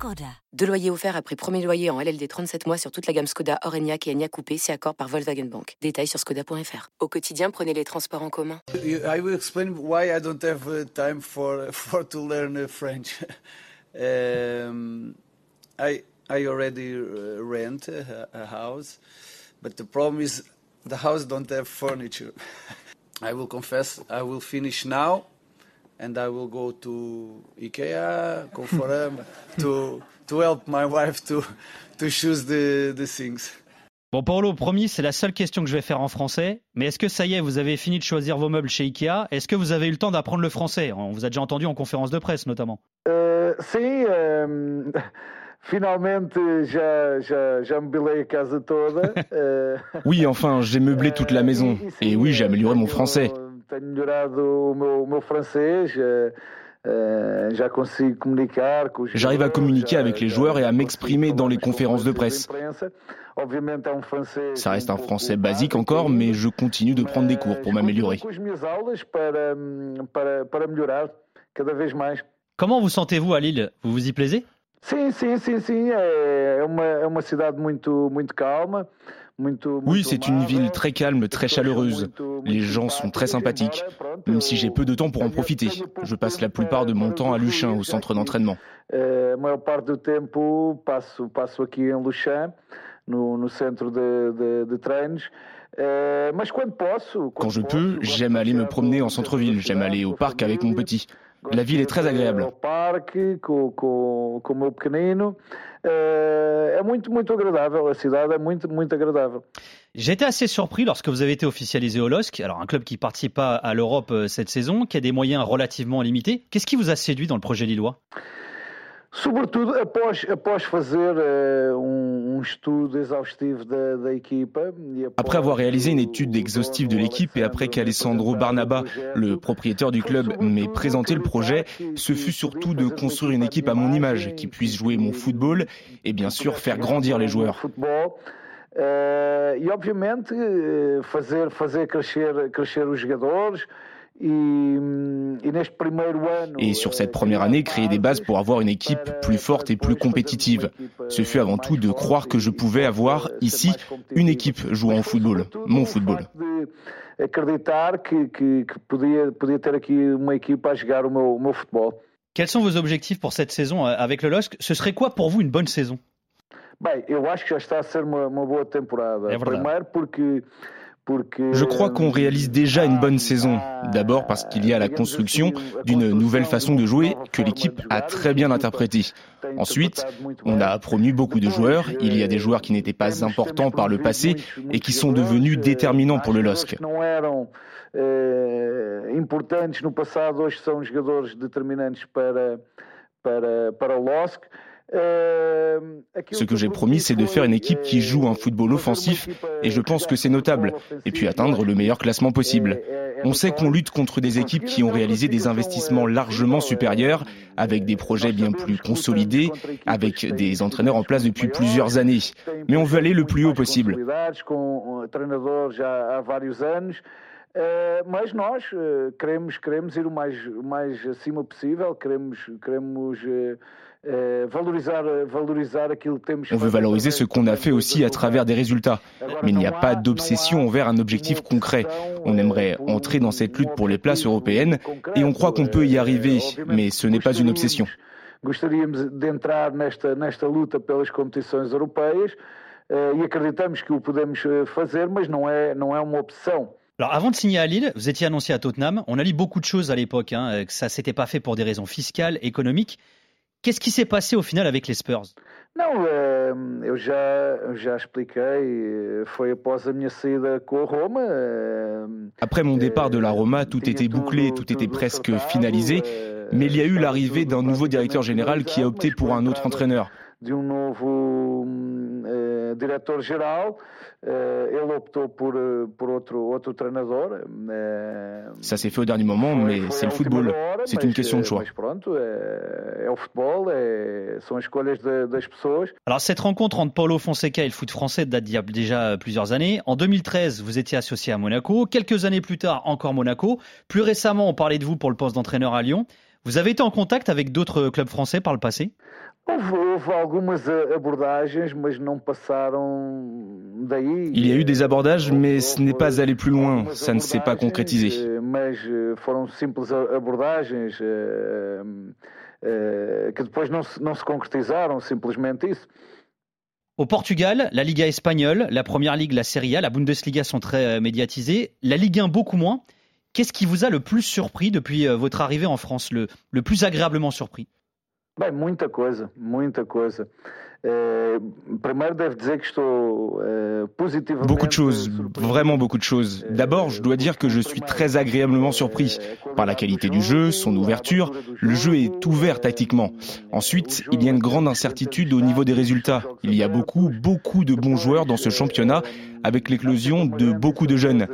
Skoda. Deux loyers offerts après premier loyer en LLD 37 mois sur toute la gamme Skoda, Orenia et Enya Coupé, c'est accord par Volkswagen Bank. Détails sur skoda.fr. Au quotidien, prenez les transports en commun. I will explain why I don't have uh, time for for to learn uh, French. um, I I already uh, rent a, a house, but the problem is the house don't have furniture. I will confess, I will finish now, and I will go to IKEA, Conforama, to to help my wife to to choose the the things. Bon, Paulo, promis, c'est la seule question que je vais faire en français. Mais est-ce que ça y est, vous avez fini de choisir vos meubles chez Ikea? Est-ce que vous avez eu le temps d'apprendre le français? On vous a déjà entendu en conférence de presse, notamment. Uh, sim, um, finalmente já, já, já mobilei a casa toda. Uh, Oui, enfin, j'ai meublé toute la maison. Et oui, j'ai amélioré mon français. Tenho melhorado o meu, o meu francês. já consigo comunicar com os J'arrive à communiquer avec les joueurs et à m'exprimer dans les conférences de presse. um Ça reste un pouco français basique encore, mais je continue de prendre des cours pour m'améliorer. Comment vous sentez-vous à Lille? Vous vous y plaisez? Sim, sim, sim, sim. É, é uma, é uma cidade muito, muito calma. Muito, Oui, c'est une ville très calme, très chaleureuse. Les gens sont très sympathiques. Même si j'ai peu de temps pour en profiter. Je passe la plupart de mon temps à Luchin, au centre d'entraînement. eh, Quand je peux, j'aime aller me promener en centre-ville. J'aime aller au parc avec mon petit. La ville est très agréable. Eh. J'ai été assez surpris lorsque vous avez été officialisé au LOSC, alors un club qui participe pas à l'Europe euh, cette saison, qui a des moyens relativement limités. Qu'est-ce qui vous a séduit dans le projet lillois? Sobretudo após, após fazer um, um estudo exaustivo da, da equipa. após Après avoir réalisé une étude exhaustive de l'équipe et après Alessandro qu'Alessandro Barnaba, le propriétaire du club, m'ait présenté le projet, ce fut surtout de construire une équipe à mon image, qui puisse jouer mon football et bien sûr faire grandir les joueurs. Eh, e obviamente eh, fazer, fazer crescer, crescer os jogadores ano Et sur cette eh, première année, créer des bases pour avoir une équipe plus forte et plus compétitive. Ce fut avant tout de croire que je pouvais avoir ici une équipe jouant au football, mon football. Quels sont vos objectifs pour cette saison euh, avec le LOSC? Ce serait quoi pour vous une bonne saison? Bem, eu acho que já está a ser uma, uma boa temporada. É verdade. Primeiro porque Je crois qu'on réalise déjà une bonne saison. D'abord parce qu'il y a la construction d'une nouvelle façon de jouer que l'équipe a très bien interprétée. Ensuite, On a promu beaucoup de joueurs. Il y a des joueurs qui n'étaient pas importants par le passé et qui sont devenus déterminants pour le LOSC. Aquilo Ce que j'ai promis, c'est de faire une équipe qui joue un football uma offensif equipa et je pense que c'est notable. Et puis atteindre le meilleur classement possible. On sait qu'on lutte contre des équipes qui ont réalisé des investissements largement supérieurs, avec des projets bien plus consolidés, avec des entraîneurs en place depuis plusieurs années. Mais on veut aller le plus haut possible. Eh, mas nós eh, queremos, queremos ir o mais, o mais acima possível, queremos, queremos eh, valorizar, valorizar aquilo que temos On veut valoriser ce qu'on a fait aussi à travers des résultats. Mais il n'y a pas d'obsession envers un objectif concret. On aimerait entrer dans cette lutte pour les places européennes et on croit qu'on peut y arriver, mais ce n'est pas une obsession. Gostaríamos de entrar nesta, nesta luta pelas competições europeias e acreditamos que o podemos fazer, mas não é, não é uma opção. Alors avant de signer à Lille, vous étiez annoncé à Tottenham. On a lu beaucoup de choses à l'époque, hein, euh, que ça s'était pas fait pour des raisons fiscales, économiques. Qu'est-ce qui s'est passé au final avec les Spurs? Não, eh, eu já, já expliquei, foi após a minha saída com a Roma. eh, Après mon départ de la Roma, tout était bouclé, tout était presque finalisé, eh, mais il y a eu l'arrivée d'un nouveau directeur général qui a opté pour un autre entraîneur. De um novo uh, diretor-geral. Uh, ele optou por, por outro, outro treinador. Uh, Ça s'est fait au dernier moment, foi, mais c'est le football. C'est une question de choix. Mas pronto, é, é o futebol, é, são as escolhas de, das pessoas. Alors cette rencontre entre Paulo Fonseca et le foot français date d'il y a déjà plusieurs années. En 2013, vous étiez associé à Monaco. Quelques années plus tard, encore Monaco. Plus récemment, on parlait de vous pour le poste d'entraîneur à Lyon. Vous avez été en contact avec d'autres clubs français par le passé? Il y a eu des abordages, mais ce n'est pas allé plus loin, ça ne s'est pas concrétisé. Mais foram simples abordagens que depois não se, não se concretizaram, simplesmente isso. Au Portugal, la Liga espagnole, la Première Ligue, la Serie A, la Bundesliga sont très médiatisées, la Ligue 1 beaucoup moins. Qu'est-ce qui vous a le plus surpris depuis euh, votre arrivée en France, le, le plus agréablement surpris? Bem, muita coisa, muita coisa. Beaucoup de choses, vraiment beaucoup de choses. D'abord, je dois dire que je suis très agréablement surpris par la qualité du jeu, son ouverture. Le jeu est ouvert tactiquement. Ensuite, il y a une grande incertitude au niveau des résultats. Il y a beaucoup, beaucoup de bons joueurs dans ce championnat avec l'éclosion de beaucoup de jeunes.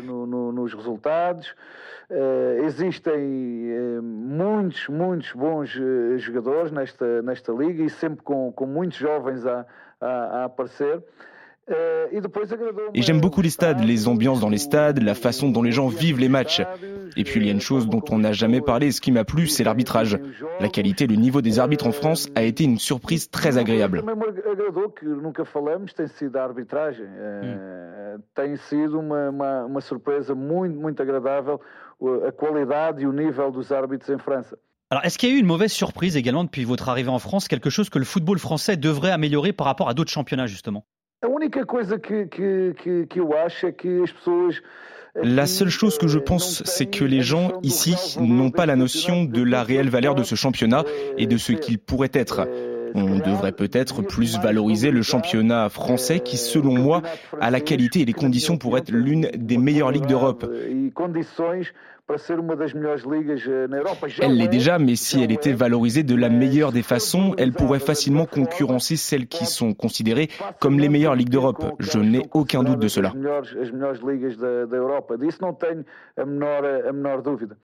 Uh, existem uh, muitos, muitos bons uh, jogadores nesta, nesta liga e sempre com, com muitos jovens a, a, a aparecer. Et j'aime beaucoup les stades, les ambiances dans les stades, la façon dont les gens vivent les matchs. Et puis il y a une chose dont on n'a jamais parlé, ce qui m'a plu, c'est l'arbitrage. La qualité, le niveau des arbitres en France a été une surprise très agréable. Tem sido uma, uma, uma surpresa muito, muito agradável a qualidade e o nível dos árbitros em França. Alors, est-ce qu'il y a eu une mauvaise surprise également depuis votre arrivée en France, quelque chose que le football français devrait améliorer par rapport à d'autres championnats, justement? La seule chose que je pense, c'est que les gens ici n'ont pas la notion de la réelle valeur de ce championnat et de ce qu'il pourrait être. On devrait peut-être plus valoriser le championnat français qui, selon moi, a la qualité et les conditions pour être l'une des meilleures ligues d'Europe. Elle l'est déjà, mais si elle était valorisée de la meilleure des façons, elle pourrait facilement concurrencer celles qui sont considérées comme les meilleures ligues d'Europe. Je n'ai aucun doute de cela.